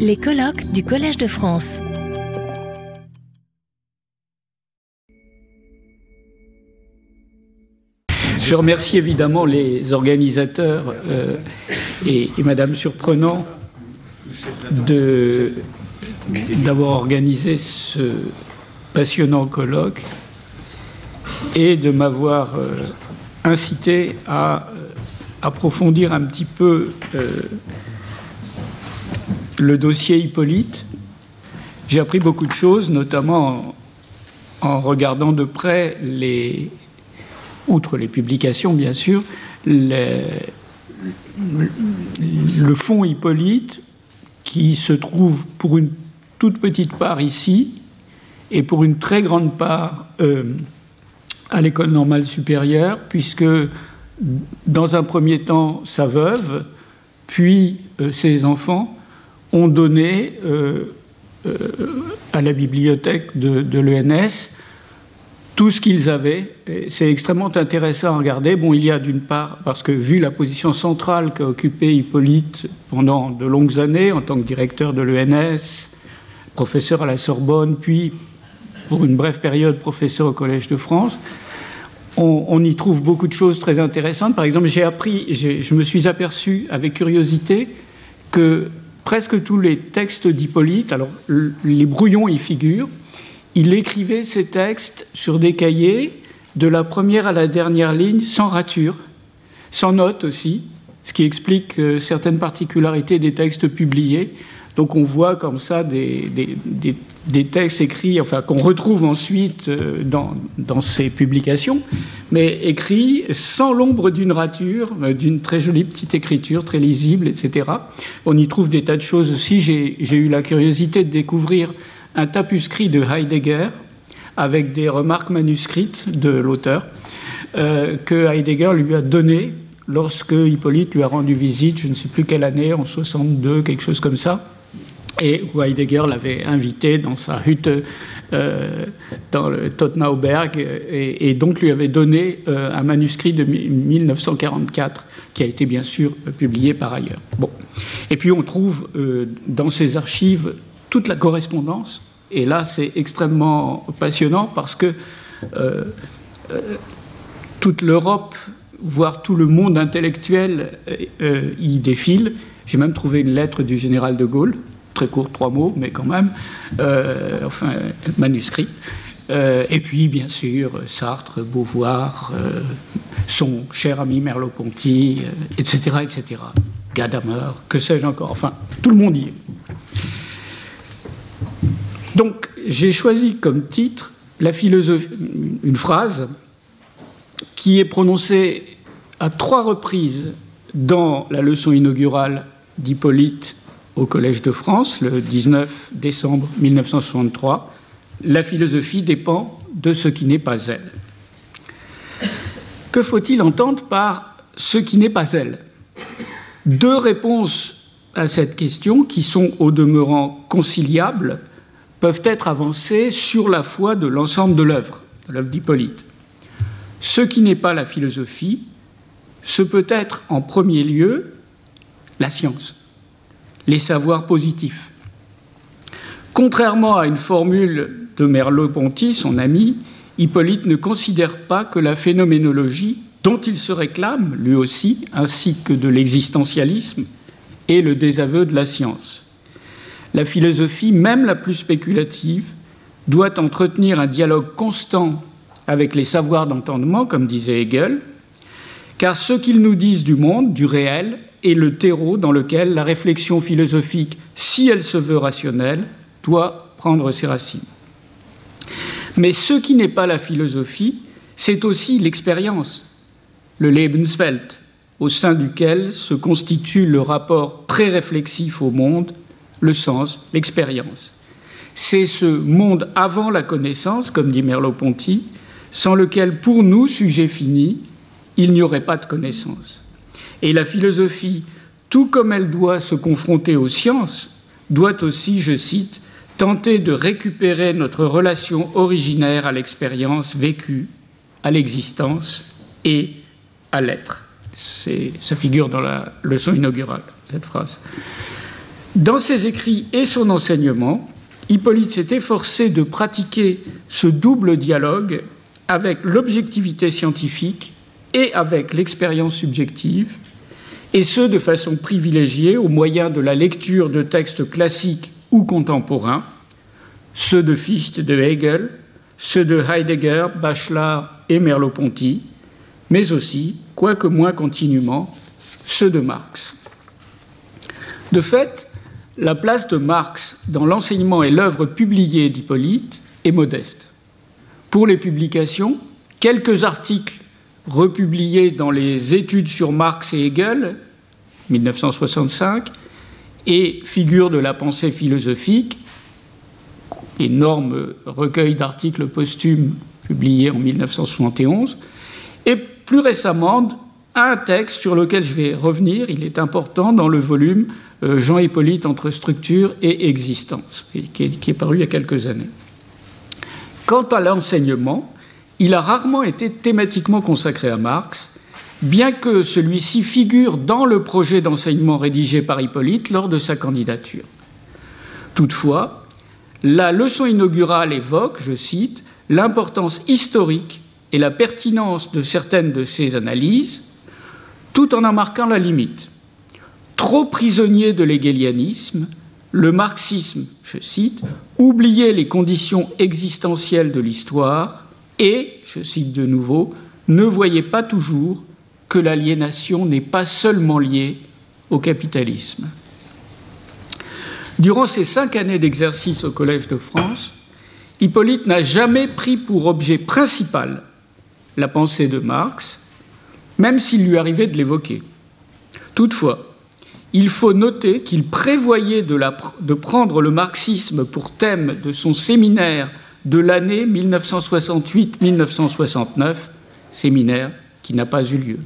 Les colloques du Collège de France. Je remercie évidemment les organisateurs euh, et, Madame Surprenant d'avoir organisé ce passionnant colloque et de m'avoir euh, incité à euh, approfondir un petit peu le dossier Hippolyte. J'ai appris beaucoup de choses, notamment en, regardant de près les, outre les publications bien sûr, le fonds Hippolyte qui se trouve pour une toute petite part ici et pour une très grande part euh, à l'école normale supérieure, puisque dans un premier temps, sa veuve, puis euh, ses enfants ont donné euh, euh, à la bibliothèque de, l'ENS tout ce qu'ils avaient. C'est extrêmement intéressant à regarder. Bon, il y a d'une part, parce que vu la position centrale qu'a occupée Hippolyte pendant de longues années en tant que directeur de l'ENS, professeur à la Sorbonne, puis pour une brève période professeur au Collège de France, on, on, y trouve beaucoup de choses très intéressantes. Par exemple, j'ai appris, je me suis aperçu avec curiosité que presque tous les textes d'Hippolyte, alors les brouillons y figurent, il écrivait ses textes sur des cahiers de la première à la dernière ligne sans rature, sans notes aussi, ce qui explique euh, certaines particularités des textes publiés. Donc on voit comme ça des, des, des, textes écrits, enfin qu'on retrouve ensuite euh, dans, dans, ces publications, mais écrits sans l'ombre d'une rature, euh, d'une très jolie petite écriture, très lisible, etc. On y trouve des tas de choses aussi. J'ai eu la curiosité de découvrir un tapuscrit de Heidegger avec des remarques manuscrites de l'auteur euh, que Heidegger lui a donné lorsque Hippolyte lui a rendu visite, je ne sais plus quelle année, en 62, quelque chose comme ça, et où Heidegger l'avait invité dans sa hutte euh, dans le Tottenauberg et, donc lui avait donné euh, un manuscrit de 1944 qui a été bien sûr publié par ailleurs. Bon. Et puis on trouve euh, dans ces archives toute la correspondance et là, c'est extrêmement passionnant parce que euh, euh, toute l'Europe, voire tout le monde intellectuel euh, y défile. J'ai même trouvé une lettre du général de Gaulle, très court, trois mots, mais quand même, euh, enfin, manuscrit. Euh, et puis, bien sûr, Sartre, Beauvoir, euh, son cher ami Merleau-Ponty, etc., etc. Gadamer, que sais-je encore. Enfin, tout le monde y est. Donc, j'ai choisi comme titre la philosophie, une phrase qui est prononcée à trois reprises dans la leçon inaugurale d'Hippolyte au Collège de France le 19 décembre 1963. La philosophie dépend de ce qui n'est pas elle. Que faut-il entendre par ce qui n'est pas elle? Deux réponses à cette question qui sont au demeurant conciliables peuvent être avancées sur la foi de l'ensemble de l'œuvre, de l'œuvre d'Hippolyte. Ce qui n'est pas la philosophie, ce peut être en premier lieu la science, les savoirs positifs. Contrairement à une formule de Merleau-Ponty, son ami, Hippolyte ne considère pas que la phénoménologie, dont il se réclame lui aussi, ainsi que de l'existentialisme, est le désaveu de la science la philosophie, même la plus spéculative, doit entretenir un dialogue constant avec les savoirs d'entendement, comme disait Hegel, car ce qu'ils nous disent du monde, du réel, est le terreau dans lequel la réflexion philosophique, si elle se veut rationnelle, doit prendre ses racines. Mais ce qui n'est pas la philosophie, c'est aussi l'expérience, le Lebenswelt, au sein duquel se constitue le rapport très réflexif au monde le sens, l'expérience. C'est ce monde avant la connaissance, comme dit Merleau-Ponty, sans lequel, pour nous, sujet fini, il n'y aurait pas de connaissance. Et la philosophie, tout comme elle doit se confronter aux sciences, doit aussi, je cite, tenter de récupérer notre relation originaire à l'expérience vécue, à l'existence et à l'être. Ça figure dans la leçon inaugurale, cette phrase. Dans ses écrits et son enseignement, Hippolyte s'est efforcé de pratiquer ce double dialogue avec l'objectivité scientifique et avec l'expérience subjective, et ce de façon privilégiée au moyen de la lecture de textes classiques ou contemporains, ceux de Fichte, de Hegel, ceux de Heidegger, Bachelard et Merleau-Ponty, mais aussi, quoique moins continuellement, ceux de Marx. De fait, la place de Marx dans l'enseignement et l'œuvre publiée d'Hippolyte est modeste. Pour les publications, quelques articles republiés dans les études sur Marx et Hegel, 1965, et figures de la pensée philosophique, énorme recueil d'articles posthumes publiés en 1971, et plus récemment un texte sur lequel je vais revenir, il est important, dans le volume euh, Jean-Hippolyte entre structure et existence, qui est, paru il y a quelques années. Quant à l'enseignement, il a rarement été thématiquement consacré à Marx, bien que celui-ci figure dans le projet d'enseignement rédigé par Hippolyte lors de sa candidature. Toutefois, la leçon inaugurale évoque, je cite, l'importance historique et la pertinence de certaines de ses analyses, tout en en marquant la limite. Trop prisonnier de l'hégélianisme, le marxisme, je cite, oubliait les conditions existentielles de l'histoire et, je cite de nouveau, ne voyait pas toujours que l'aliénation n'est pas seulement liée au capitalisme. Durant ces cinq années d'exercice au Collège de France, Hippolyte n'a jamais pris pour objet principal la pensée de Marx, même s'il lui arrivait de l'évoquer. Toutefois, il faut noter qu'il prévoyait de, prendre le marxisme pour thème de son séminaire de l'année 1968-1969, séminaire qui n'a pas eu lieu.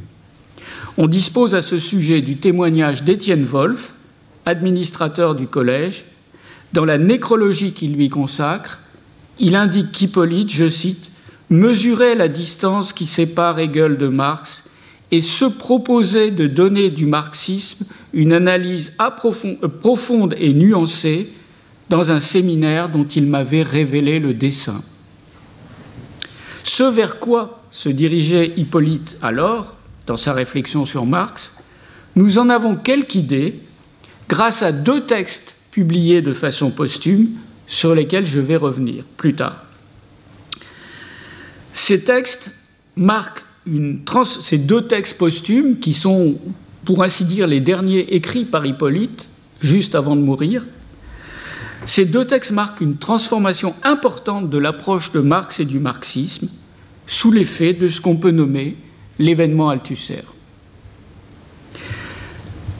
On dispose à ce sujet du témoignage d'Étienne Wolff, administrateur du collège. Dans la nécrologie qu'il lui consacre, il indique qu'Hippolyte, je cite, mesurait la distance qui sépare Hegel de Marx et se proposait de donner du marxisme une analyse euh, profonde et nuancée dans un séminaire dont il m'avait révélé le dessin. Ce vers quoi se dirigeait Hippolyte alors, dans sa réflexion sur Marx, nous en avons quelque idée grâce à deux textes publiés de façon posthume sur lesquels je vais revenir plus tard. Ces textes marquent ces deux textes posthumes, qui sont, pour ainsi dire, les derniers écrits par Hippolyte, juste avant de mourir, ces deux textes marquent une transformation importante de l'approche de Marx et du marxisme sous l'effet de ce qu'on peut nommer l'événement Althusser.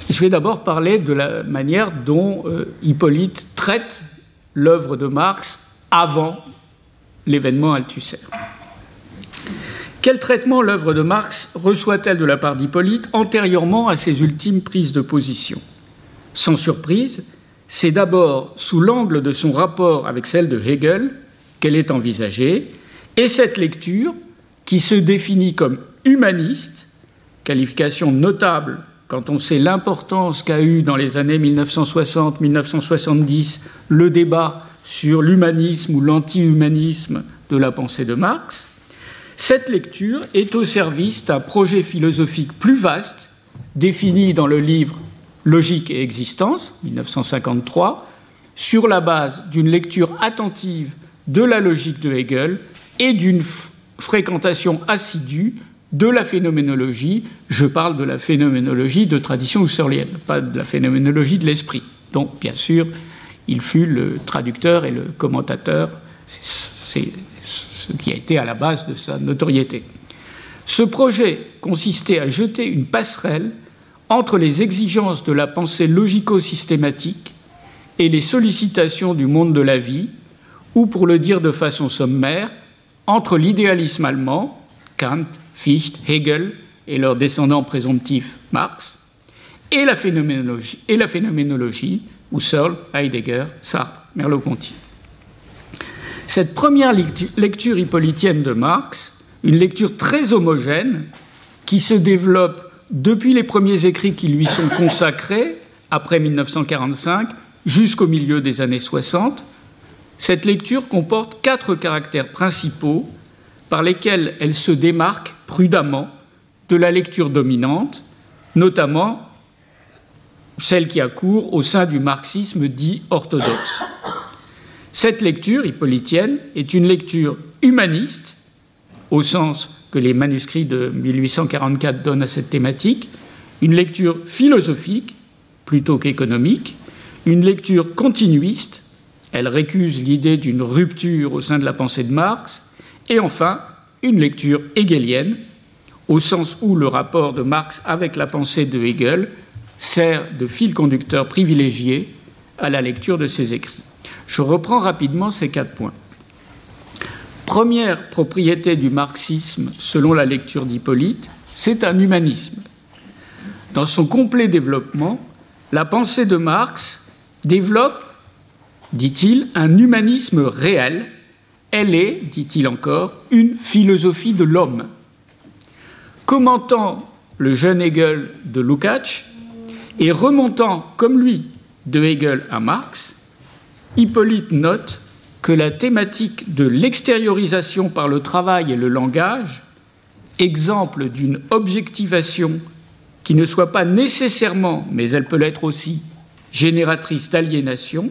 Je vais d'abord parler de la manière dont euh, Hippolyte traite l'œuvre de Marx avant l'événement Althusser. Quel traitement l'œuvre de Marx reçoit-elle de la part d'Hippolyte antérieurement à ses ultimes prises de position? Sans surprise, c'est d'abord sous l'angle de son rapport avec celle de Hegel qu'elle est envisagée, et cette lecture, qui se définit comme humaniste, qualification notable quand on sait l'importance qu'a eu dans les années 1960-1970 le débat sur l'humanisme ou l'anti-humanisme de la pensée de Marx, cette lecture est au service d'un projet philosophique plus vaste, défini dans le livre Logique et existence, 1953, sur la base d'une lecture attentive de la logique de Hegel et d'une fréquentation assidue de la phénoménologie. Je parle de la phénoménologie de tradition husserlienne, pas de la phénoménologie de l'esprit. Donc, bien sûr, il fut le traducteur et le commentateur. Ce qui a été à la base de sa notoriété. Ce projet consistait à jeter une passerelle entre les exigences de la pensée logico-systématique et les sollicitations du monde de la vie, ou pour le dire de façon sommaire, entre l'idéalisme allemand, Kant, Fichte, Hegel et leurs descendants présomptifs Marx, et la phénoménologie, et la phénoménologie Husserl, Heidegger, Sartre, Merleau-Ponty. Cette première lecture hippolytienne de Marx, une lecture très homogène, qui se développe depuis les premiers écrits qui lui sont consacrés, après 1945 jusqu'au milieu des années 60, cette lecture comporte quatre caractères principaux par lesquels elle se démarque prudemment de la lecture dominante, notamment celle qui a cours au sein du marxisme dit orthodoxe. Cette lecture hippolytienne est une lecture humaniste, au sens que les manuscrits de 1844 donnent à cette thématique, une lecture philosophique plutôt qu'économique, une lecture continuiste, elle récuse l'idée d'une rupture au sein de la pensée de Marx, et enfin une lecture hegelienne, au sens où le rapport de Marx avec la pensée de Hegel sert de fil conducteur privilégié à la lecture de ses écrits. Je reprends rapidement ces quatre points. Première propriété du marxisme selon la lecture d'Hippolyte, c'est un humanisme. Dans son complet développement, la pensée de Marx développe, dit-il, un humanisme réel. Elle est, dit-il encore, une philosophie de l'homme. Commentant le jeune Hegel de Lukács et remontant comme lui de Hegel à Marx, Hippolyte note que la thématique de l'extériorisation par le travail et le langage, exemple d'une objectivation qui ne soit pas nécessairement, mais elle peut l'être aussi, génératrice d'aliénation,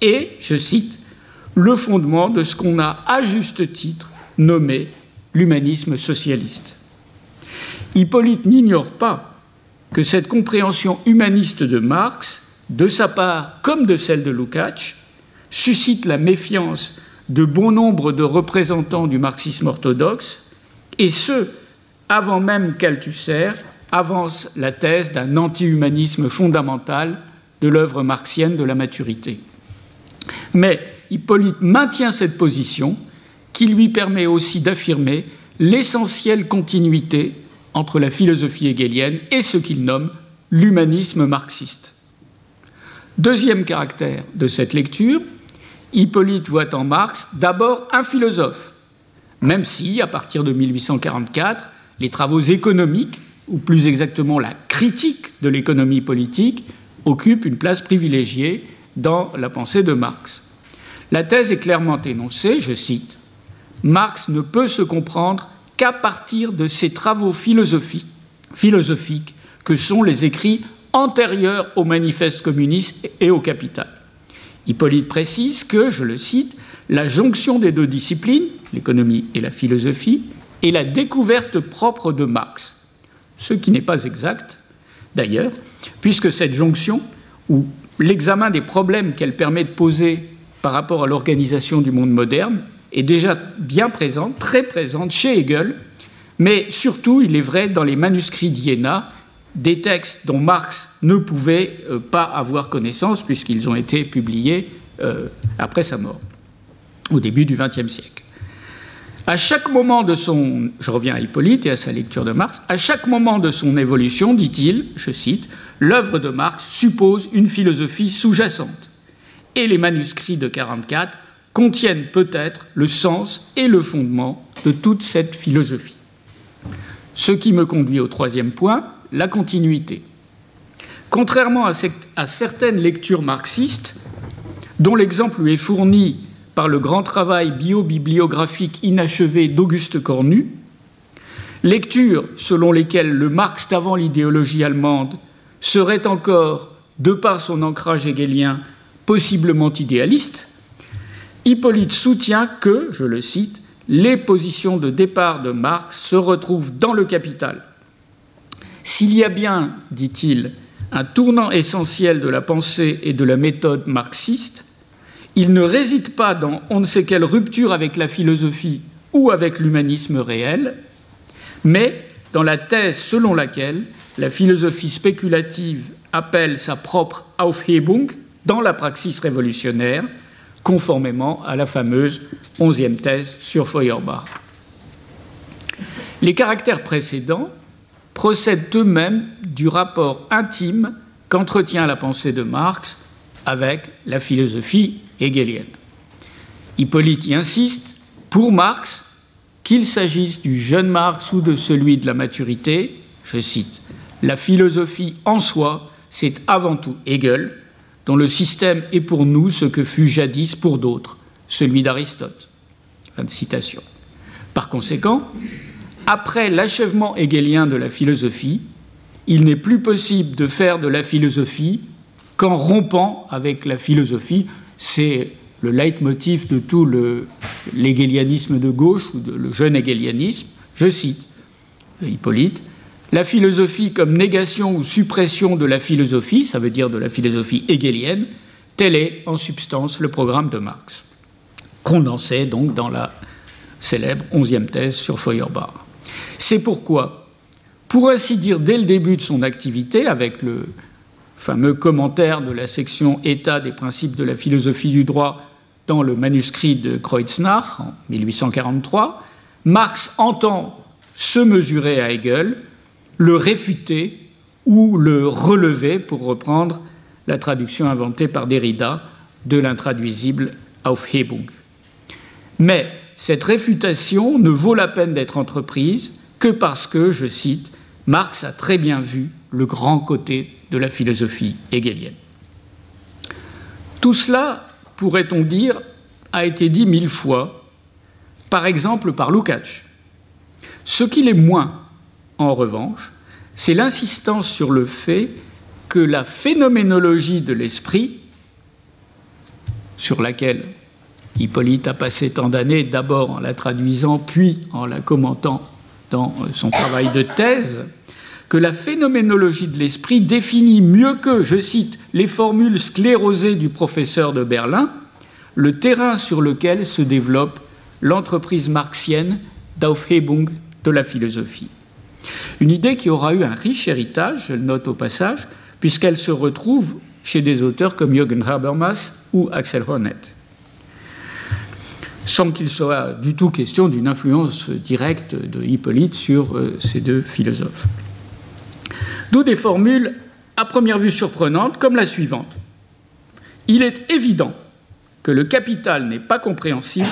est, je cite, le fondement de ce qu'on a à juste titre nommé l'humanisme socialiste. Hippolyte n'ignore pas que cette compréhension humaniste de Marx, de sa part comme de celle de Lukács, suscite la méfiance de bon nombre de représentants du marxisme orthodoxe, et ce, avant même qu'Althusser avance la thèse d'un anti-humanisme fondamental de l'œuvre marxienne de la maturité. Mais Hippolyte maintient cette position qui lui permet aussi d'affirmer l'essentielle continuité entre la philosophie hegelienne et ce qu'il nomme l'humanisme marxiste. Deuxième caractère de cette lecture, Hippolyte voit en Marx d'abord un philosophe, même si, à partir de 1844, les travaux économiques ou plus exactement la critique de l'économie politique, occupe une place privilégiée dans la pensée de Marx. La thèse est clairement énoncée, je cite, Marx ne peut se comprendre qu'à partir de ces travaux philosophiques, philosophiques que sont les écrits antérieurs au manifeste communiste et au capital. Hippolyte précise que, je le cite, la jonction des deux disciplines, l'économie et la philosophie, est la découverte propre de Marx. Ce qui n'est pas exact d'ailleurs, puisque cette jonction, ou l'examen des problèmes qu'elle permet de poser par rapport à l'organisation du monde moderne, est déjà bien présente, très présente chez Hegel, mais surtout, il est vrai, dans les manuscrits d'Iéna, des textes dont Marx ne pouvait euh, pas avoir connaissance puisqu'ils ont été publiés euh, après sa mort, au début du XXe siècle. À chaque moment de son, je reviens à Hippolyte et à sa lecture de Marx, à chaque moment de son évolution, dit-il, je cite, l'œuvre de Marx suppose une philosophie sous-jacente. Et les manuscrits de 44 contiennent peut-être le sens et le fondement de toute cette philosophie. Ce qui me conduit au troisième point, la continuité. Contrairement à, certaines lectures marxistes, dont l'exemple lui est fourni par le grand travail bio-bibliographique inachevé d'Auguste Cornu, lectures selon lesquelles le Marx d'avant l'idéologie allemande serait encore, de par son ancrage hegelien, possiblement idéaliste, Hippolyte soutient que, je le cite, les positions de départ de Marx se retrouvent dans le capital. S'il y a bien, dit-il, un tournant essentiel de la pensée et de la méthode marxiste, il ne réside pas dans on ne sait quelle rupture avec la philosophie ou avec l'humanisme réel, mais dans la thèse selon laquelle la philosophie spéculative appelle sa propre Aufhebung dans la praxis révolutionnaire, conformément à la fameuse onzième thèse sur Feuerbach. Les caractères précédents procèdent eux-mêmes du rapport intime qu'entretient la pensée de Marx avec la philosophie hegelienne. Hippolyte y insiste, pour Marx, qu'il s'agisse du jeune Marx ou de celui de la maturité, je cite, la philosophie en soi, c'est avant tout Hegel, dont le système est pour nous ce que fut jadis pour d'autres, celui d'Aristote. Fin de citation. Par conséquent, après l'achèvement hegelien de la philosophie, il n'est plus possible de faire de la philosophie qu'en rompant avec la philosophie. C'est le leitmotiv de tout l'hegelianisme de gauche ou de, le jeune hegelianisme. Je cite Hippolyte La philosophie comme négation ou suppression de la philosophie, ça veut dire de la philosophie hegelienne, tel est en substance le programme de Marx, condensé donc dans la célèbre onzième thèse sur Feuerbach. C'est pourquoi, pour ainsi dire, dès le début de son activité, avec le fameux commentaire de la section État des principes de la philosophie du droit dans le manuscrit de Kreuznach en 1843, Marx entend se mesurer à Hegel, le réfuter ou le relever, pour reprendre la traduction inventée par Derrida de l'intraduisible Aufhebung. Mais cette réfutation ne vaut la peine d'être entreprise que parce que, je cite, Marx a très bien vu le grand côté de la philosophie hegelienne. Tout cela, pourrait-on dire, a été dit mille fois, par exemple par Lukács. Ce qu'il est moins, en revanche, c'est l'insistance sur le fait que la phénoménologie de l'esprit, sur laquelle Hippolyte a passé tant d'années, d'abord en la traduisant, puis en la commentant dans son travail de thèse, que la phénoménologie de l'esprit définit mieux que, je cite, les formules sclérosées du professeur de Berlin, le terrain sur lequel se développe l'entreprise marxienne d'Aufhebung de la philosophie. Une idée qui aura eu un riche héritage, je le note au passage, puisqu'elle se retrouve chez des auteurs comme Jürgen Habermas ou Axel Honneth sans qu'il soit du tout question d'une influence directe de Hippolyte sur euh, ces deux philosophes. D'où des formules à première vue surprenantes comme la suivante. Il est évident que le capital n'est pas compréhensible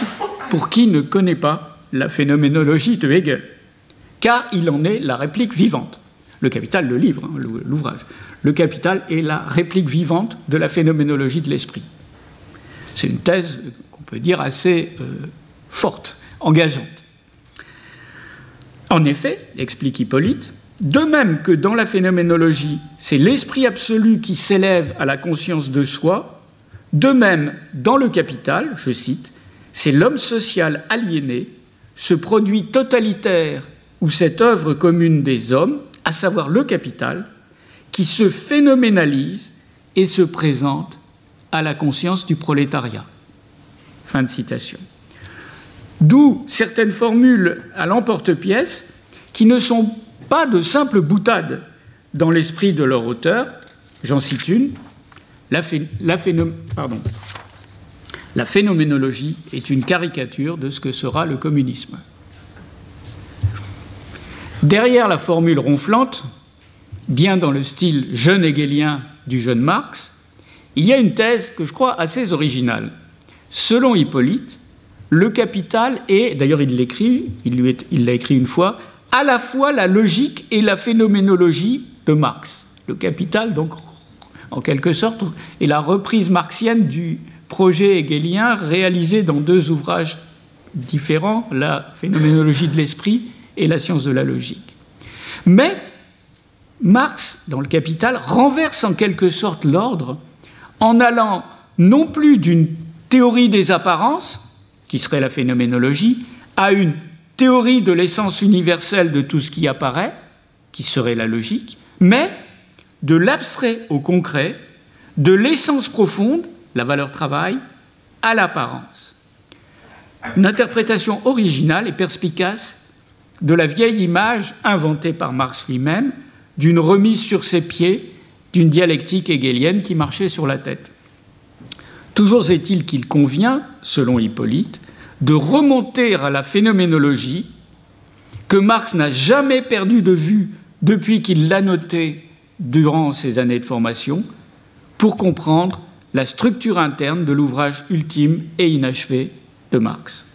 pour qui ne connaît pas la phénoménologie de Hegel, car il en est la réplique vivante. Le capital, le livre, hein, l'ouvrage. Le capital est la réplique vivante de la phénoménologie de l'esprit. C'est une thèse dire assez euh, forte, engageante. En effet, explique Hippolyte, de même que dans la phénoménologie, c'est l'esprit absolu qui s'élève à la conscience de soi, de même, dans le capital, je cite, c'est l'homme social aliéné, ce produit totalitaire ou cette œuvre commune des hommes, à savoir le capital, qui se phénoménalise et se présente à la conscience du prolétariat. Fin de citation. D'où certaines formules à l'emporte-pièce qui ne sont pas de simples boutades dans l'esprit de leur auteur. J'en cite une. La, phénoménologie est une caricature de ce que sera le communisme. Derrière la formule ronflante, bien dans le style jeune hegelien du jeune Marx, il y a une thèse que je crois assez originale Selon Hippolyte, le capital est, d'ailleurs il l'a écrit une fois, à la fois la logique et la phénoménologie de Marx. Le capital, donc, en quelque sorte, est la reprise marxienne du projet hegelien réalisé dans deux ouvrages différents, la phénoménologie de l'esprit et la science de la logique. Mais Marx, dans le Capital, renverse en quelque sorte l'ordre en allant non plus d'une théorie des apparences, qui serait la phénoménologie, à une théorie de l'essence universelle de tout ce qui apparaît, qui serait la logique, mais de l'abstrait au concret, de l'essence profonde, la valeur travail, à l'apparence. Une interprétation originale et perspicace de la vieille image inventée par Marx lui-même d'une remise sur ses pieds d'une dialectique hegelienne qui marchait sur la tête. Toujours est-il qu'il convient, selon Hippolyte, de remonter à la phénoménologie que Marx n'a jamais perdu de vue depuis qu'il l'a notée durant ses années de formation pour comprendre la structure interne de l'ouvrage ultime et inachevé de Marx.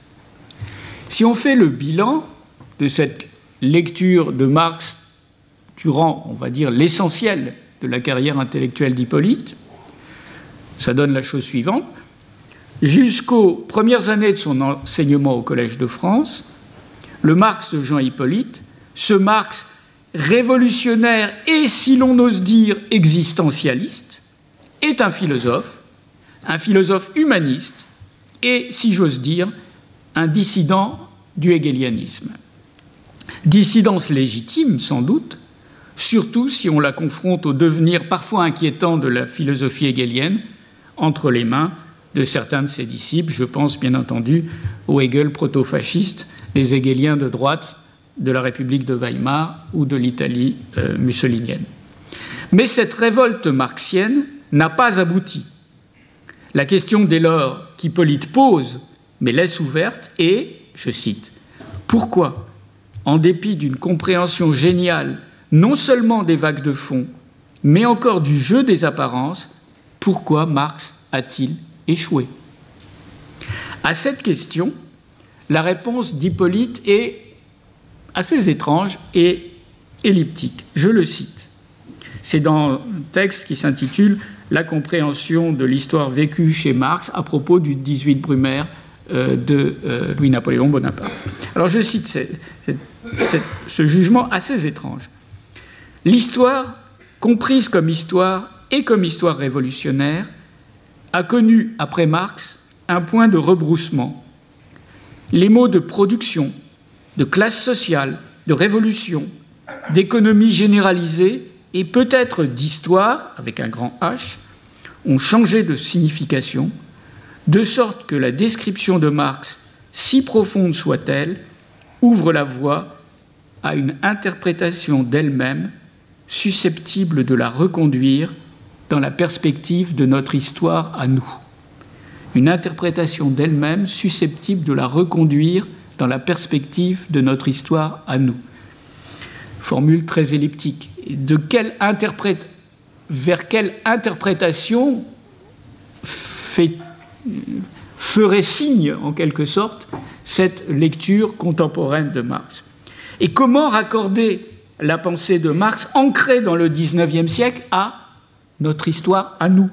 Si on fait le bilan de cette lecture de Marx durant, on va dire, l'essentiel de la carrière intellectuelle d'Hippolyte. Ça donne la chose suivante. Jusqu'aux premières années de son enseignement au Collège de France, le Marx de Jean Hippolyte, ce Marx révolutionnaire et, si l'on ose dire, existentialiste, est un philosophe, un philosophe humaniste et, si j'ose dire, un dissident du hegelianisme. Dissidence légitime, sans doute, surtout si on la confronte au devenir parfois inquiétant de la philosophie hegelienne entre les mains de certains de ses disciples. Je pense bien entendu au Hegel proto-fasciste, des hegeliens de droite de la République de Weimar ou de l'Italie euh, mussolinienne. Mais cette révolte marxienne n'a pas abouti. La question dès lors qu'Hippolyte pose, mais laisse ouverte, est, je cite, Pourquoi, en dépit d'une compréhension géniale non seulement des vagues de fond, mais encore du jeu des apparences, pourquoi Marx a-t-il échoué? À cette question, la réponse d'Hippolyte est assez étrange et elliptique. Je le cite. C'est dans un texte qui s'intitule La compréhension de l'histoire vécue chez Marx à propos du 18 Brumaire euh, de euh, Louis-Napoléon Bonaparte. Alors je cite ce jugement assez étrange. L'histoire, comprise comme histoire et comme histoire révolutionnaire, a connu, après Marx, un point de rebroussement. Les mots de production, de classe sociale, de révolution, d'économie généralisée et peut-être d'histoire, avec un grand H, ont changé de signification, de sorte que la description de Marx, si profonde soit-elle, ouvre la voie à une interprétation d'elle-même susceptible de la reconduire dans la perspective de notre histoire à nous. Une interprétation d'elle-même susceptible de la reconduire dans la perspective de notre histoire à nous. Formule très elliptique. De quelle interprète, vers quelle interprétation ferait signe, en quelque sorte, cette lecture contemporaine de Marx? Et comment raccorder la pensée de Marx ancrée dans le XIXe siècle à notre histoire à nous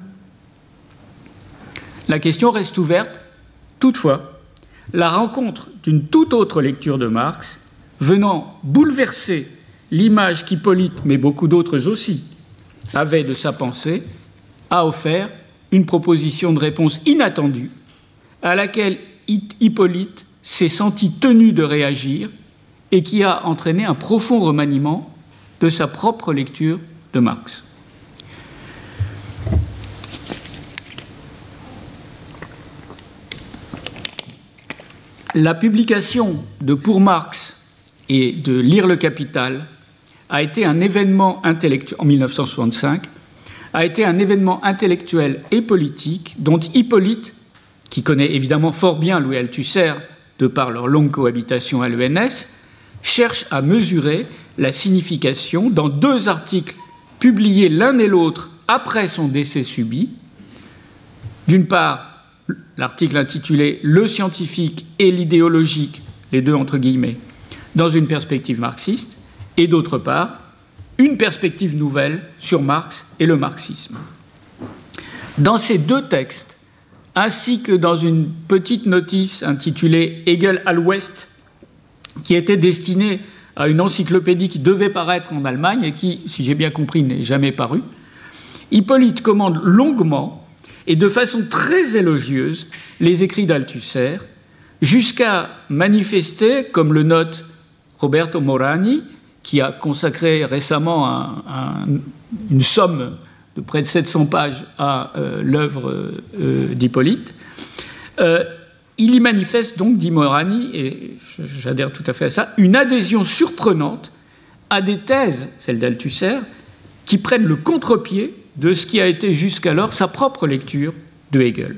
La question reste ouverte. Toutefois, la rencontre d'une toute autre lecture de Marx, venant bouleverser l'image qu'Hippolyte, mais beaucoup d'autres aussi, avaient de sa pensée, a offert une proposition de réponse inattendue à laquelle Hippolyte s'est senti tenu de réagir et qui a entraîné un profond remaniement de sa propre lecture de Marx. La publication de Pour Marx et de Lire le Capital a été un événement intellectuel en 1965 a été un événement intellectuel et politique dont Hippolyte, qui connaît évidemment fort bien Louis Althusser de par leur longue cohabitation à l'ENS, cherche à mesurer la signification dans deux articles publiés l'un et l'autre après son décès subi. D'une part, l'article intitulé Le scientifique et l'idéologique, les deux entre guillemets, dans une perspective marxiste, et d'autre part, une perspective nouvelle sur Marx et le marxisme. Dans ces deux textes, ainsi que dans une petite notice intitulée Hegel à l'Ouest, qui était destinée à une encyclopédie qui devait paraître en Allemagne et qui, si j'ai bien compris, n'est jamais parue, Hippolyte commande longuement et de façon très élogieuse les écrits d'Althusser, jusqu'à manifester, comme le note Roberto Morani, qui a consacré récemment une somme de près de 700 pages à euh, l'œuvre euh, d'Hippolyte, euh, il y manifeste donc, dit Morani, et j'adhère tout à fait à ça, une adhésion surprenante à des thèses, celles d'Althusser, qui prennent le contre-pied de ce qui a été jusqu'alors sa propre lecture de Hegel.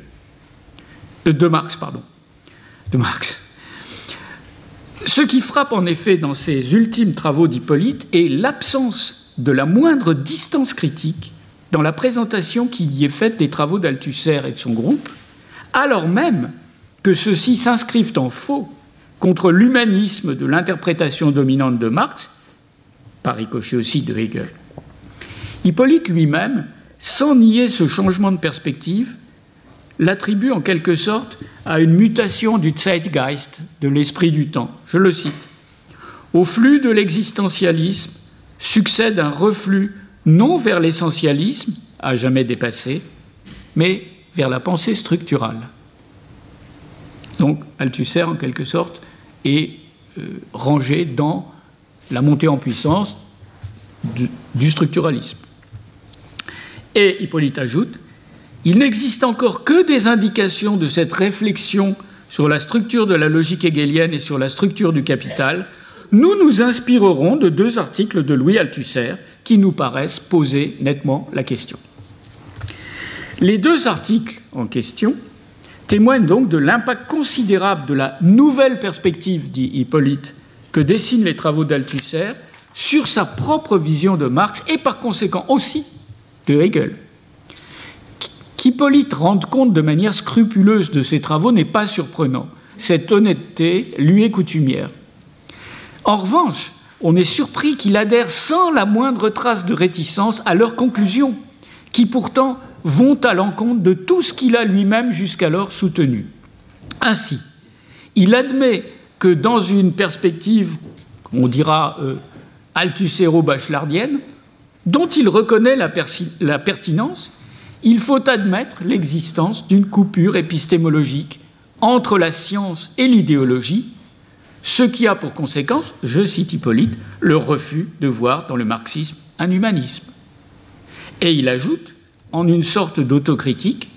Euh, de Marx, pardon. De Marx. Ce qui frappe en effet dans ces ultimes travaux d'Hippolyte est l'absence de la moindre distance critique dans la présentation qui y est faite des travaux d'Althusser et de son groupe, alors même que ceux-ci s'inscrivent en faux contre l'humanisme de l'interprétation dominante de Marx, par ricochet aussi de Hegel. Hippolyte lui-même, sans nier ce changement de perspective, l'attribue en quelque sorte à une mutation du Zeitgeist, de l'esprit du temps. Je le cite. Au flux de l'existentialisme succède un reflux non vers l'essentialisme, à jamais dépassé, mais vers la pensée structurale. Donc Althusser, en quelque sorte, est euh, rangé dans la montée en puissance du structuralisme. Et Hippolyte ajoute il n'existe encore que des indications de cette réflexion sur la structure de la logique hegelienne et sur la structure du capital. Nous nous inspirerons de deux articles de Louis Althusser qui nous paraissent poser nettement la question. Les deux articles en question témoignent donc de l'impact considérable de la nouvelle perspective, dit Hippolyte, que dessinent les travaux d'Althusser sur sa propre vision de Marx et par conséquent aussi de Hegel. Qu'Hippolyte rende compte de manière scrupuleuse de ses travaux n'est pas surprenant. Cette honnêteté lui est coutumière. En revanche, on est surpris qu'il adhère sans la moindre trace de réticence à leurs conclusions, qui pourtant vont à l'encontre de tout ce qu'il a lui-même jusqu'alors soutenu. Ainsi, il admet que dans une perspective, on dira euh, althusséro-bachelardienne, dont il reconnaît la, pertinence, il faut admettre l'existence d'une coupure épistémologique entre la science et l'idéologie, ce qui a pour conséquence, je cite Hippolyte, le refus de voir dans le marxisme un humanisme. Et il ajoute, en une sorte d'autocritique,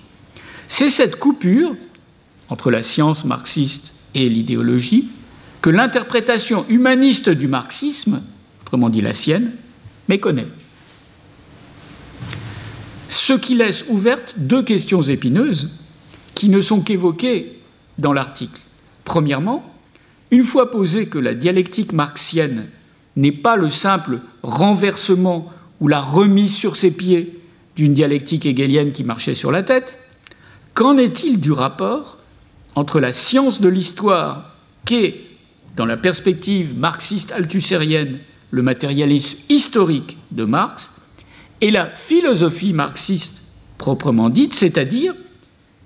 c'est cette coupure entre la science marxiste et l'idéologie que l'interprétation humaniste du marxisme, autrement dit la sienne, méconnaît ce qui laisse ouvertes deux questions épineuses qui ne sont qu'évoquées dans l'article. Premièrement, une fois posé que la dialectique marxienne n'est pas le simple renversement ou la remise sur ses pieds d'une dialectique hegelienne qui marchait sur la tête, qu'en est-il du rapport entre la science de l'histoire qu'est, dans la perspective marxiste-althussérienne, le matérialisme historique de Marx, et la philosophie marxiste proprement dite, c'est-à-dire,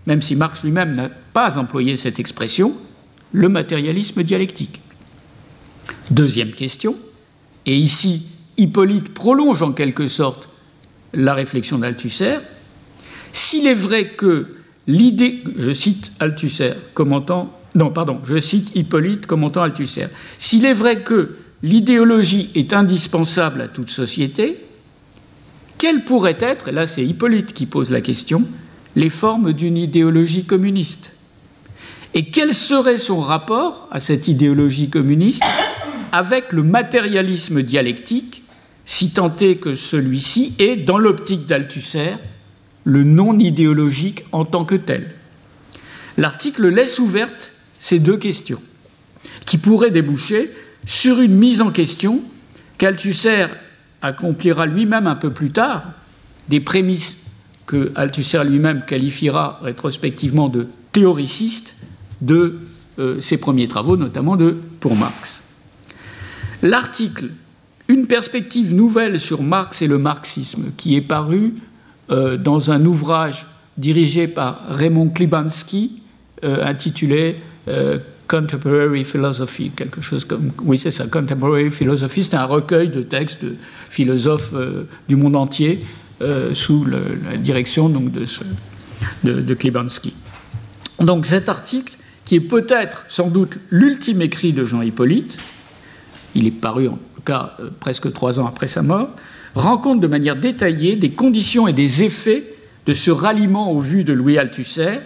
même si Marx lui-même n'a pas employé cette expression, le matérialisme dialectique. Deuxième question, et ici Hippolyte prolonge en quelque sorte la réflexion d'Althusser, s'il est vrai que l'idée, je cite Althusser commentant, non pardon, je cite Hippolyte commentant Althusser, s'il est vrai que l'idéologie est indispensable à toute société, quelles pourraient être, et là c'est Hippolyte qui pose la question, les formes d'une idéologie communiste? Et quel serait son rapport à cette idéologie communiste avec le matérialisme dialectique, si tant est que celui-ci est, dans l'optique d'Althusser, le non idéologique en tant que tel? L'article laisse ouvertes ces deux questions, qui pourraient déboucher sur une mise en question qu'Althusser accomplira lui-même un peu plus tard des prémices que Althusser lui-même qualifiera rétrospectivement de théoricistes de euh, ses premiers travaux, notamment de pour Marx. L'article Une perspective nouvelle sur Marx et le marxisme, qui est paru euh, dans un ouvrage dirigé par Raymond Klibanski, euh, intitulé Contemporary Philosophy, quelque chose comme. Oui, c'est ça, Contemporary Philosophy, c'est un recueil de textes de philosophes euh, du monde entier euh, sous la direction donc, de, ce, de, de. Donc cet article, qui est peut-être, sans doute, l'ultime écrit de Jean Hippolyte, il est paru en tout cas euh, presque trois ans après sa mort, rend compte de manière détaillée des conditions et des effets de ce ralliement aux vues de Louis Althusser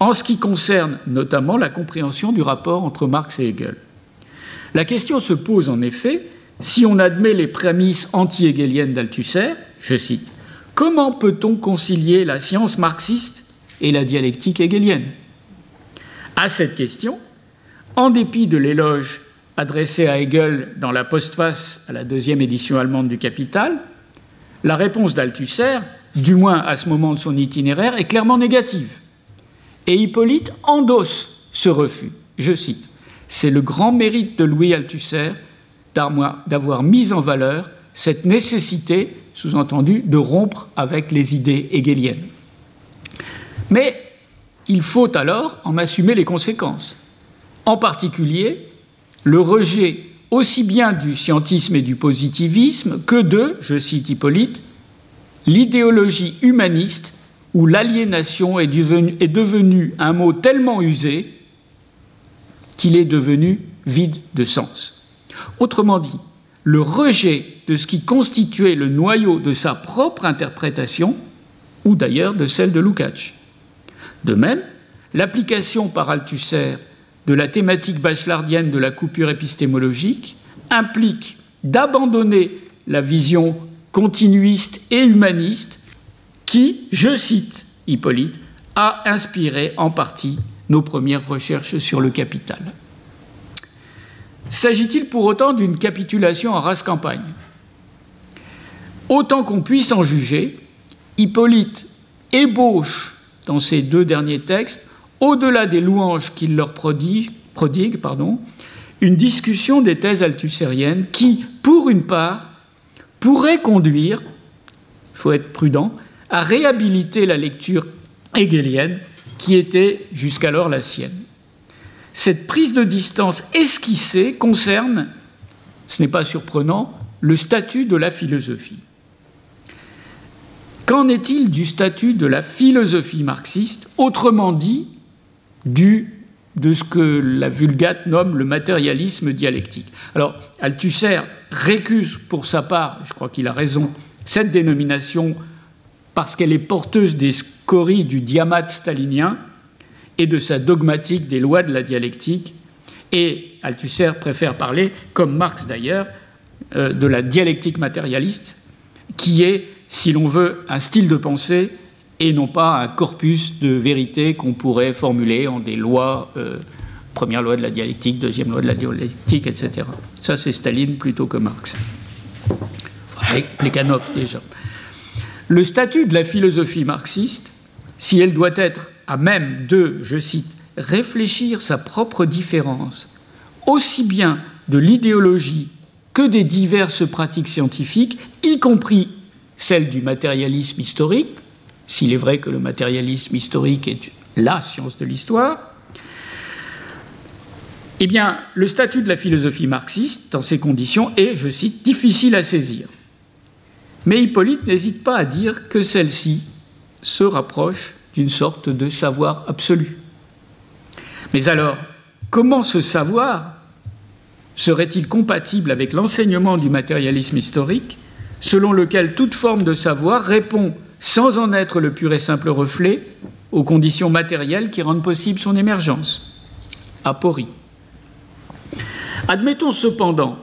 en ce qui concerne notamment la compréhension du rapport entre Marx et Hegel. La question se pose en effet si on admet les prémices anti-hegeliennes d'Althusser, je cite, Comment peut-on concilier la science marxiste et la dialectique hegelienne? À cette question, en dépit de l'éloge adressé à Hegel dans la postface à la deuxième édition allemande du Capital, la réponse d'Althusser, du moins à ce moment de son itinéraire, est clairement négative. Et Hippolyte endosse ce refus. Je cite C'est le grand mérite de Louis Althusser d'avoir mis en valeur cette nécessité, sous-entendu, de rompre avec les idées hegeliennes. Mais il faut alors en assumer les conséquences. En particulier, le rejet aussi bien du scientisme et du positivisme que de, je cite Hippolyte, l'idéologie humaniste où l'aliénation est, devenue un mot tellement usé qu'il est devenu vide de sens. Autrement dit, le rejet de ce qui constituait le noyau de sa propre interprétation, ou d'ailleurs de celle de Lukács. De même, l'application par Althusser de la thématique bachelardienne de la coupure épistémologique implique d'abandonner la vision continuiste et humaniste qui, je cite Hippolyte, a inspiré en partie nos premières recherches sur le capital. S'agit-il pour autant d'une capitulation en race campagne? Autant qu'on puisse en juger, Hippolyte ébauche dans ces deux derniers textes, au-delà des louanges qu'il leur prodigue, une discussion des thèses althussériennes qui, pour une part, pourrait conduire, il faut être prudent, à réhabiliter la lecture hegelienne qui était jusqu'alors la sienne. Cette prise de distance esquissée concerne, ce n'est pas surprenant, le statut de la philosophie. Qu'en est-il du statut de la philosophie marxiste, autrement dit, du, de ce que la Vulgate nomme le matérialisme dialectique? Alors, Althusser récuse pour sa part, je crois qu'il a raison, cette dénomination parce qu'elle est porteuse des scories du diamate stalinien et de sa dogmatique des lois de la dialectique. Et Althusser préfère parler, comme Marx d'ailleurs, euh, de la dialectique matérialiste, qui est, si l'on veut, un style de pensée et non pas un corpus de vérité qu'on pourrait formuler en des lois, euh, première loi de la dialectique, deuxième loi de la dialectique, etc. Ça, c'est Staline plutôt que Marx. Avec Plekhanov déjà. Le statut de la philosophie marxiste, si elle doit être à même de, je cite, réfléchir sa propre différence, aussi bien de l'idéologie que des diverses pratiques scientifiques, y compris celle du matérialisme historique, s'il est vrai que le matérialisme historique est la science de l'histoire, eh bien, le statut de la philosophie marxiste, dans ces conditions, est, je cite, difficile à saisir. Mais Hippolyte n'hésite pas à dire que celle-ci se rapproche d'une sorte de savoir absolu. Mais alors, comment ce savoir serait-il compatible avec l'enseignement du matérialisme historique, selon lequel toute forme de savoir répond, sans en être le pur et simple reflet, aux conditions matérielles qui rendent possible son émergence? Aporie. Admettons cependant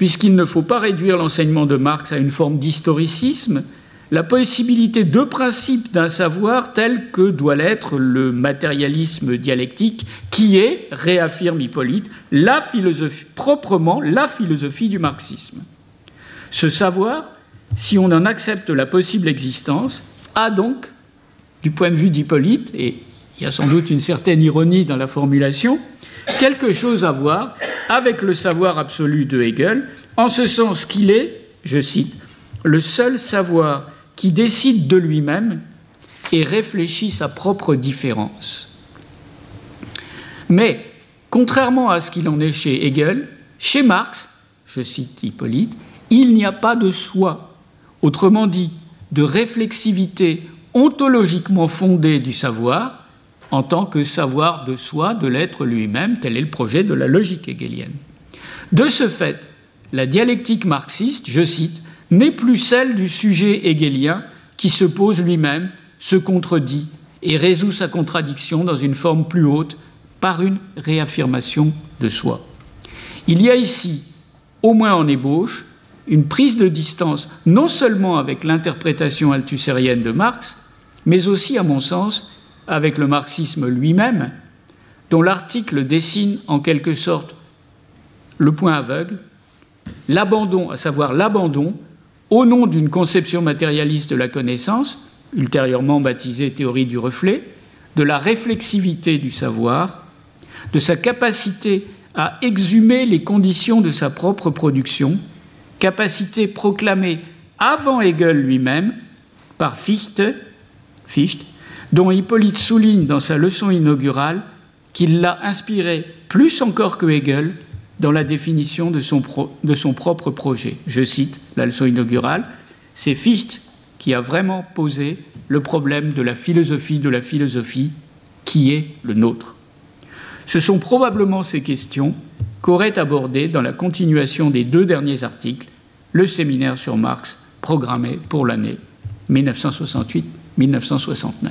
puisqu'il ne faut pas réduire l'enseignement de Marx à une forme d'historicisme, la possibilité de principe d'un savoir tel que doit l'être le matérialisme dialectique, qui est, réaffirme Hippolyte, la philosophie, proprement la philosophie du marxisme. Ce savoir, si on en accepte la possible existence, a donc, du point de vue d'Hippolyte, et il y a sans doute une certaine ironie dans la formulation, quelque chose à voir avec le savoir absolu de Hegel, en ce sens qu'il est, je cite, le seul savoir qui décide de lui-même et réfléchit sa propre différence. Mais, contrairement à ce qu'il en est chez Hegel, chez Marx, je cite Hippolyte, il n'y a pas de soi, autrement dit, de réflexivité ontologiquement fondée du savoir, en tant que savoir de soi, de l'être lui-même, tel est le projet de la logique hegelienne. De ce fait, la dialectique marxiste, je cite, n'est plus celle du sujet hegelien qui se pose lui-même, se contredit et résout sa contradiction dans une forme plus haute par une réaffirmation de soi. Il y a ici, au moins en ébauche, une prise de distance non seulement avec l'interprétation althussérienne de Marx, mais aussi, à mon sens, avec le marxisme lui-même, dont l'article dessine en quelque sorte le point aveugle, l'abandon, à savoir l'abandon, au nom d'une conception matérialiste de la connaissance, ultérieurement baptisée théorie du reflet, de la réflexivité du savoir, de sa capacité à exhumer les conditions de sa propre production capacité proclamée avant Hegel lui-même par Fichte, Fichte, dont Hippolyte souligne dans sa leçon inaugurale qu'il l'a inspiré plus encore que Hegel dans la définition de son, propre projet. Je cite la leçon inaugurale, c'est Fichte qui a vraiment posé le problème de la philosophie de la philosophie qui est le nôtre. Ce sont probablement ces questions qu'aurait abordé dans la continuation des deux derniers articles le séminaire sur Marx programmé pour l'année 1968-1969.